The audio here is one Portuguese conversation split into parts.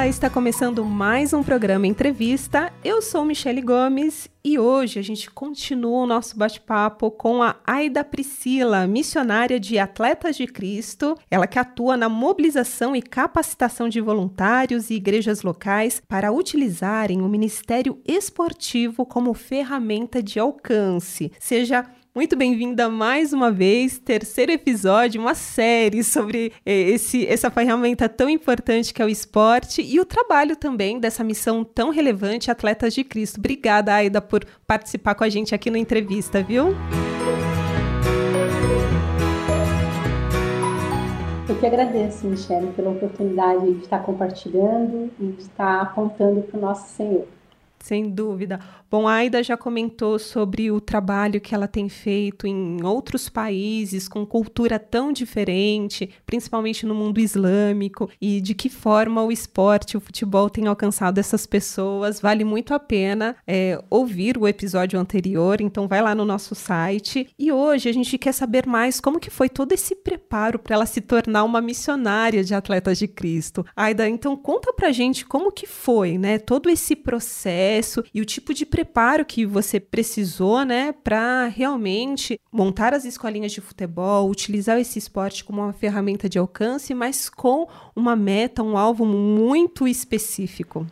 Olá, está começando mais um programa Entrevista. Eu sou Michele Gomes e hoje a gente continua o nosso bate-papo com a Aida Priscila, missionária de Atletas de Cristo. Ela que atua na mobilização e capacitação de voluntários e igrejas locais para utilizarem o Ministério Esportivo como ferramenta de alcance, seja muito bem-vinda mais uma vez, terceiro episódio, uma série sobre eh, esse, essa ferramenta tão importante que é o esporte e o trabalho também dessa missão tão relevante, Atletas de Cristo. Obrigada, Aida, por participar com a gente aqui na entrevista, viu? Eu que agradeço, Michelle, pela oportunidade de estar compartilhando e de estar apontando para o nosso Senhor. Sem dúvida. Bom, a Aida já comentou sobre o trabalho que ela tem feito em outros países com cultura tão diferente, principalmente no mundo islâmico, e de que forma o esporte, o futebol tem alcançado essas pessoas. Vale muito a pena é, ouvir o episódio anterior, então vai lá no nosso site. E hoje a gente quer saber mais como que foi todo esse preparo para ela se tornar uma missionária de Atletas de Cristo. Aida, então conta pra gente como que foi, né, todo esse processo processo e o tipo de preparo que você precisou, né, para realmente montar as escolinhas de futebol, utilizar esse esporte como uma ferramenta de alcance, mas com uma meta, um alvo muito específico.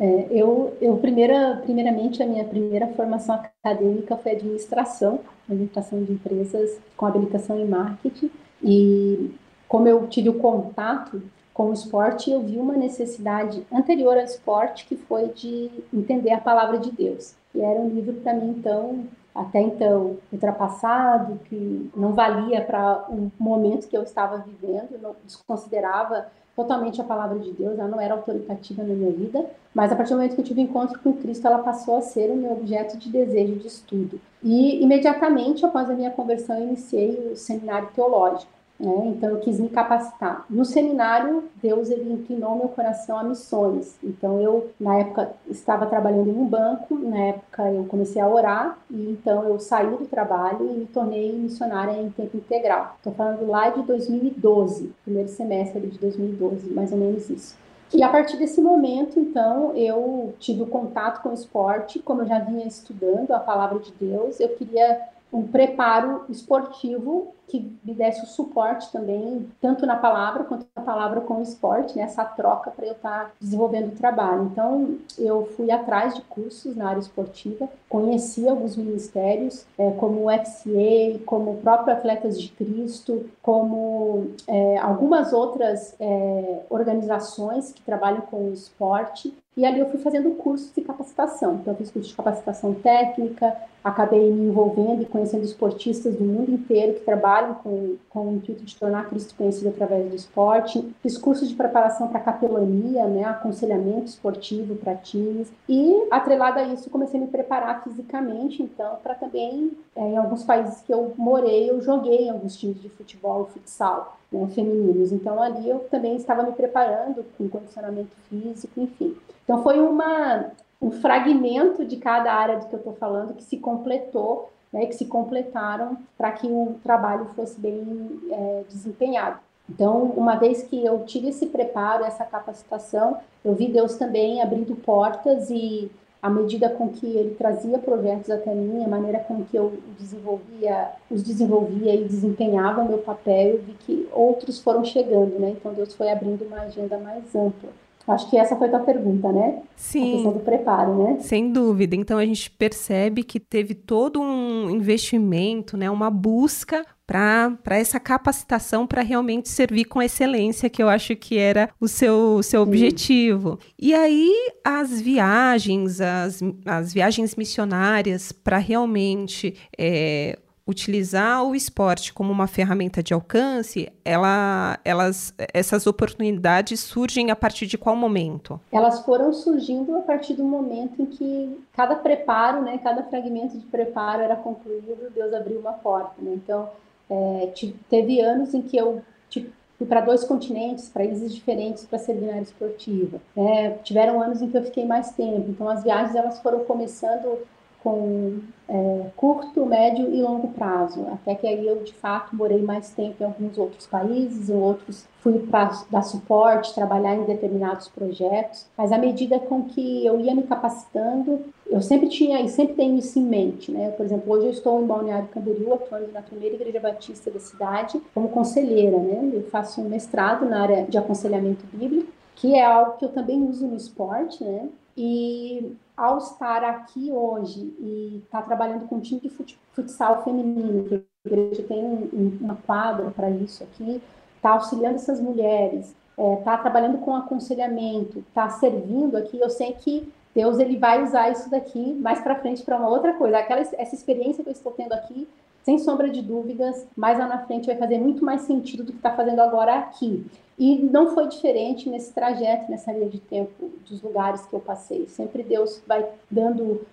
É, eu, eu primeira, primeiramente, a minha primeira formação acadêmica foi administração, administração de empresas com habilitação em marketing. E como eu tive o contato com o esporte, eu vi uma necessidade anterior ao esporte, que foi de entender a palavra de Deus. E era um livro para mim, então, até então, ultrapassado, que não valia para o momento que eu estava vivendo, não desconsiderava totalmente a palavra de Deus, ela não era autoritativa na minha vida, mas a partir do momento que eu tive encontro com Cristo, ela passou a ser o meu objeto de desejo de estudo. E imediatamente após a minha conversão, eu iniciei o seminário teológico. Né? Então eu quis me capacitar. No seminário, Deus ele inclinou meu coração a missões. Então eu na época estava trabalhando em um banco, na época eu comecei a orar e então eu saí do trabalho e me tornei missionária em tempo integral. Estou falando lá de 2012, primeiro semestre de 2012, mais ou menos isso. E a partir desse momento, então, eu tive o contato com o esporte, como eu já vinha estudando a palavra de Deus, eu queria um preparo esportivo que me desse o suporte também, tanto na palavra quanto na palavra com o esporte, né? essa troca para eu estar tá desenvolvendo o trabalho. Então, eu fui atrás de cursos na área esportiva, conheci alguns ministérios, é, como o FCA, como o próprio Atletas de Cristo, como é, algumas outras é, organizações que trabalham com o esporte, e ali eu fui fazendo cursos de capacitação. Então, eu fiz curso de capacitação técnica, acabei me envolvendo e conhecendo esportistas do mundo inteiro que trabalham com, com o intuito de tornar Cristo conhecido através do esporte. Fiz cursos de preparação para capelania, né, aconselhamento esportivo para times. E, atrelado a isso, comecei a me preparar fisicamente, então, para também, é, em alguns países que eu morei, eu joguei em alguns times de futebol, futsal. Né, femininos. Então, ali eu também estava me preparando com condicionamento físico, enfim. Então foi uma, um fragmento de cada área de que eu estou falando que se completou, né, que se completaram para que o trabalho fosse bem é, desempenhado. Então, uma vez que eu tive esse preparo, essa capacitação, eu vi Deus também abrindo portas e à medida com que ele trazia projetos até mim, a maneira com que eu desenvolvia, os desenvolvia e desempenhava o meu papel, eu vi que outros foram chegando, né? Então Deus foi abrindo uma agenda mais ampla. Acho que essa foi a tua pergunta, né? Sim. A questão do preparo, né? Sem dúvida. Então a gente percebe que teve todo um investimento, né? Uma busca para essa capacitação para realmente servir com excelência, que eu acho que era o seu, seu objetivo. E aí as viagens, as, as viagens missionárias para realmente é, utilizar o esporte como uma ferramenta de alcance, ela, elas, essas oportunidades surgem a partir de qual momento? Elas foram surgindo a partir do momento em que cada preparo, né, cada fragmento de preparo era concluído, Deus abriu uma porta. Né? Então, é, teve anos em que eu tipo, fui para dois continentes, países diferentes para servir na área esportiva. É, tiveram anos em que eu fiquei mais tempo, então as viagens elas foram começando com é, curto, médio e longo prazo, até que aí eu de fato morei mais tempo em alguns outros países, em outros fui para dar suporte, trabalhar em determinados projetos, mas à medida com que eu ia me capacitando, eu sempre tinha e sempre tenho isso em mente, né? Por exemplo, hoje eu estou em Balneário Camboriú, atuando na primeira igreja batista da cidade como conselheira, né? Eu faço um mestrado na área de aconselhamento bíblico, que é algo que eu também uso no esporte, né? E ao estar aqui hoje e estar tá trabalhando com time de futsal feminino, que a igreja tem um, uma quadra para isso aqui, está auxiliando essas mulheres, está é, tá trabalhando com aconselhamento, está servindo aqui, eu sei que Deus ele vai usar isso daqui mais para frente para uma outra coisa. Aquela essa experiência que eu estou tendo aqui, sem sombra de dúvidas, mais lá na frente vai fazer muito mais sentido do que está fazendo agora aqui. E não foi diferente nesse trajeto, nessa linha de tempo dos lugares que eu passei. Sempre Deus vai dando,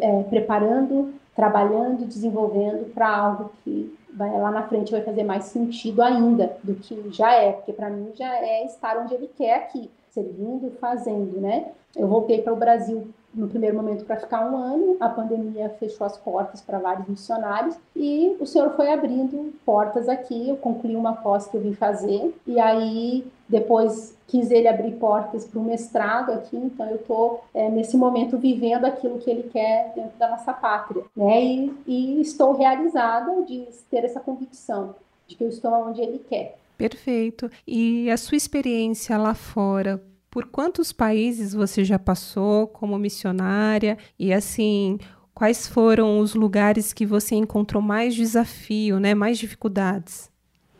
é, preparando, trabalhando, desenvolvendo para algo que vai, lá na frente vai fazer mais sentido ainda do que já é, porque para mim já é estar onde Ele quer aqui, servindo, fazendo, né? Eu voltei para o Brasil no primeiro momento para ficar um ano, a pandemia fechou as portas para vários missionários e o Senhor foi abrindo portas aqui. Eu concluí uma pós que eu vim fazer e aí depois quis ele abrir portas para o mestrado aqui, então eu estou é, nesse momento vivendo aquilo que ele quer dentro da nossa pátria, né? E, e estou realizada de ter essa convicção de que eu estou onde ele quer. Perfeito. E a sua experiência lá fora, por quantos países você já passou como missionária? E assim, quais foram os lugares que você encontrou mais desafio, né? Mais dificuldades?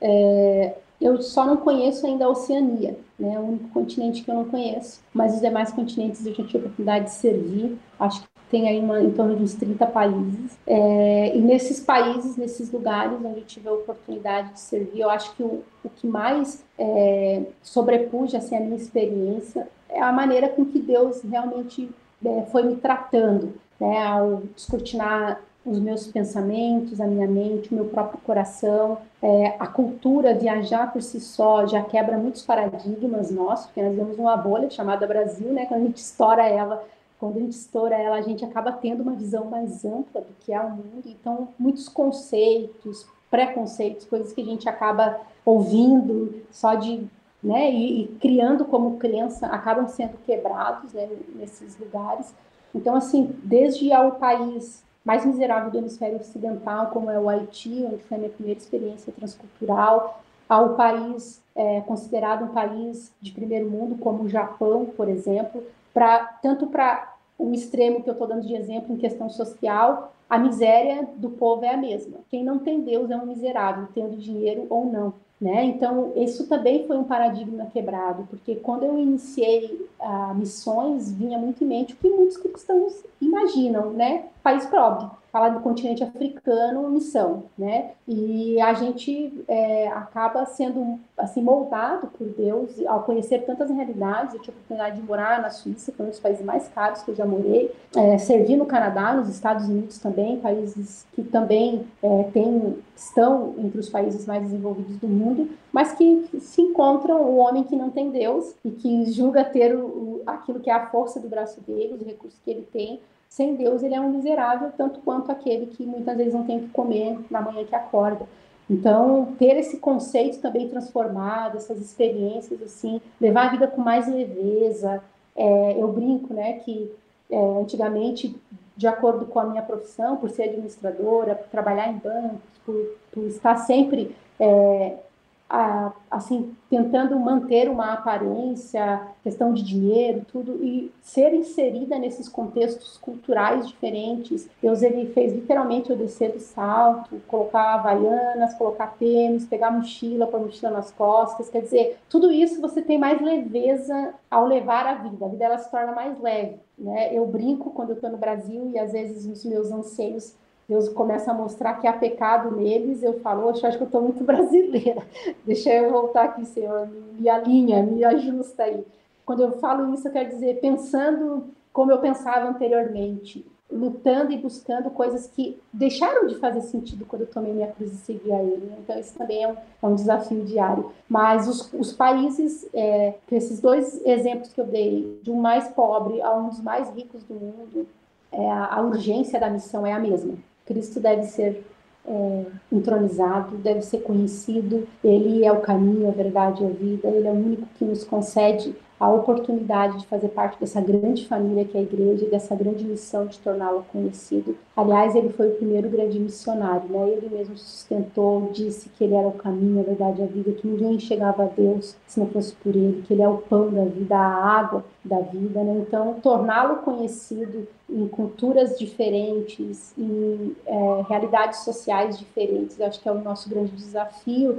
É, eu só não conheço ainda a Oceania, né? É o único continente que eu não conheço. Mas os demais continentes eu já tive a oportunidade de servir. Acho que tem aí uma, em torno de uns 30 países. É, e nesses países, nesses lugares onde eu tive a oportunidade de servir, eu acho que o, o que mais é, sobrepuja assim, a minha experiência é a maneira com que Deus realmente é, foi me tratando, né? Ao descortinar os meus pensamentos, a minha mente, o meu próprio coração. É, a cultura, viajar por si só, já quebra muitos paradigmas nossos, porque nós vemos uma bolha chamada Brasil, né? Quando a gente estoura ela, quando a gente estoura ela, a gente acaba tendo uma visão mais ampla do que é o mundo. Então, muitos conceitos, preconceitos, coisas que a gente acaba ouvindo só de né, e, e, criando como crença, acabam sendo quebrados né, nesses lugares. Então, assim, desde ao país mais miserável do hemisfério ocidental, como é o Haiti, onde foi a minha primeira experiência transcultural, ao país é, considerado um país de primeiro mundo, como o Japão, por exemplo, pra, tanto para um extremo que eu estou dando de exemplo em questão social, a miséria do povo é a mesma. Quem não tem Deus é um miserável, tendo dinheiro ou não. Né? Então, isso também foi um paradigma quebrado, porque quando eu iniciei a missões, vinha muito em mente o que muitos cristãos imaginam, né? País pobre, falar do continente africano, missão, né? E a gente é, acaba sendo assim moldado por Deus ao conhecer tantas realidades. Eu tive a oportunidade de morar na Suíça, que é um dos países mais caros que eu já morei, é, servir no Canadá, nos Estados Unidos também, países que também é, tem, estão entre os países mais desenvolvidos do mundo, mas que se encontram o homem que não tem Deus e que julga ter o, aquilo que é a força do braço dele, os recursos que ele tem sem Deus, ele é um miserável, tanto quanto aquele que muitas vezes não tem o que comer na manhã que acorda. Então, ter esse conceito também transformado, essas experiências, assim, levar a vida com mais leveza. É, eu brinco, né, que é, antigamente, de acordo com a minha profissão, por ser administradora, por trabalhar em bancos, por, por estar sempre é, a, assim, tentando manter uma aparência, questão de dinheiro, tudo, e ser inserida nesses contextos culturais diferentes. Deus, ele fez literalmente eu descer do salto, colocar havaianas, colocar tênis, pegar mochila, pôr mochila nas costas, quer dizer, tudo isso você tem mais leveza ao levar a vida, a vida ela se torna mais leve, né? Eu brinco quando eu estou no Brasil e às vezes os meus anseios Deus começa a mostrar que há pecado neles, eu falo, acho que eu estou muito brasileira. Deixa eu voltar aqui, Senhor, me alinha, me ajusta aí. Quando eu falo isso, eu quero dizer, pensando como eu pensava anteriormente, lutando e buscando coisas que deixaram de fazer sentido quando eu tomei minha cruz e segui a ele. Então, isso também é um, é um desafio diário. Mas os, os países, é, esses dois exemplos que eu dei, de um mais pobre a um dos mais ricos do mundo, é, a urgência da missão é a mesma. Cristo deve ser é, entronizado, deve ser conhecido. Ele é o caminho, a verdade e a vida. Ele é o único que nos concede a oportunidade de fazer parte dessa grande família que é a igreja e dessa grande missão de torná-lo conhecido. Aliás, ele foi o primeiro grande missionário, né? Ele mesmo sustentou, disse que ele era o caminho, a verdade e a vida, que ninguém chegava a Deus se não fosse por ele, que ele é o pão da vida, a água da vida, né? Então, torná-lo conhecido em culturas diferentes, em é, realidades sociais diferentes, eu acho que é o nosso grande desafio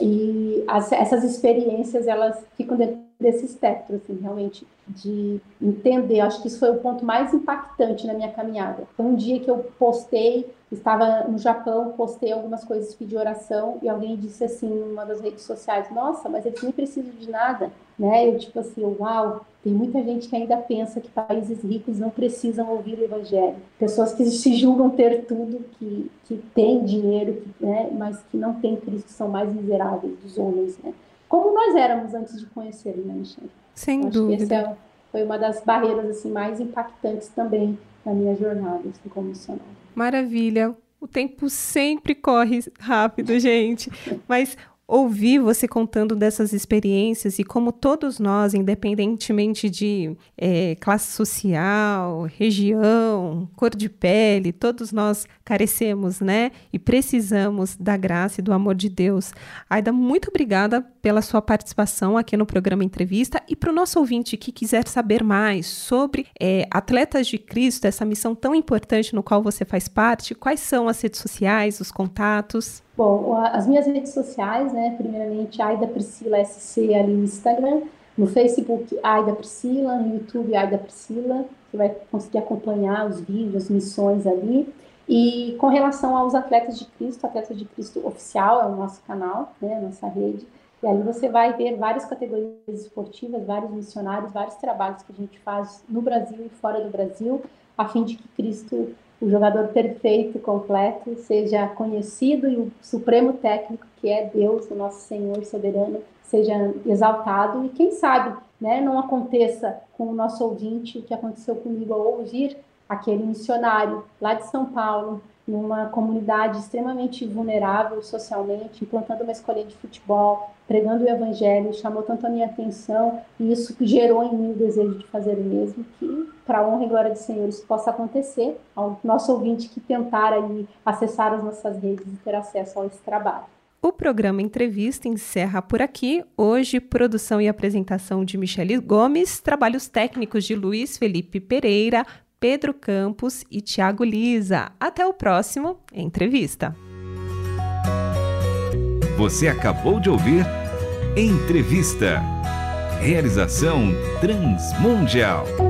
e as, essas experiências elas ficam dentro desse espectro, assim, realmente, de entender. Acho que isso foi o ponto mais impactante na minha caminhada. Foi um dia que eu postei, estava no Japão, postei algumas coisas, pedi oração, e alguém disse assim, numa das redes sociais: Nossa, mas eles nem precisam de nada, né? Eu, tipo assim, uau, tem muita gente que ainda pensa que países ricos não precisam ouvir o evangelho. Pessoas que se julgam ter tudo, que, que têm dinheiro, que, né, mas que não têm Cristo, são mais miseráveis dos homens, né? Como nós éramos antes de conhecer, né, Michelle? Sem Acho dúvida. Que é, foi uma das barreiras assim mais impactantes também na minha jornada assim, como missionária. Maravilha. O tempo sempre corre rápido, gente. Mas ouvir você contando dessas experiências e como todos nós, independentemente de é, classe social, região, cor de pele, todos nós carecemos, né? E precisamos da graça e do amor de Deus. Aida, muito obrigada pela sua participação aqui no programa Entrevista e para o nosso ouvinte que quiser saber mais sobre é, Atletas de Cristo, essa missão tão importante no qual você faz parte, quais são as redes sociais, os contatos? Bom, as minhas redes sociais, né? Primeiramente, Aida Priscila SC ali no Instagram, no Facebook, Aida Priscila, no YouTube, Aida Priscila. Você vai conseguir acompanhar os vídeos, missões ali. E com relação aos Atletas de Cristo, Atletas de Cristo Oficial é o nosso canal, né? A nossa rede. E ali você vai ver várias categorias esportivas, vários missionários, vários trabalhos que a gente faz no Brasil e fora do Brasil, a fim de que Cristo o jogador perfeito, completo, seja conhecido e o supremo técnico, que é Deus, o nosso Senhor soberano, seja exaltado. E quem sabe, né, não aconteça com o nosso ouvinte o que aconteceu comigo ao ouvir aquele missionário lá de São Paulo, numa comunidade extremamente vulnerável socialmente, implantando uma escolinha de futebol, pregando o evangelho, chamou tanto a minha atenção e isso gerou em mim o desejo de fazer o mesmo, que para honra e glória do Senhor isso possa acontecer ao nosso ouvinte que tentar aí acessar as nossas redes e ter acesso a esse trabalho. O programa Entrevista encerra por aqui. Hoje, produção e apresentação de Michele Gomes, trabalhos técnicos de Luiz Felipe Pereira, Pedro Campos e Tiago Lisa. Até o próximo Entrevista. Você acabou de ouvir Entrevista. Realização Transmundial.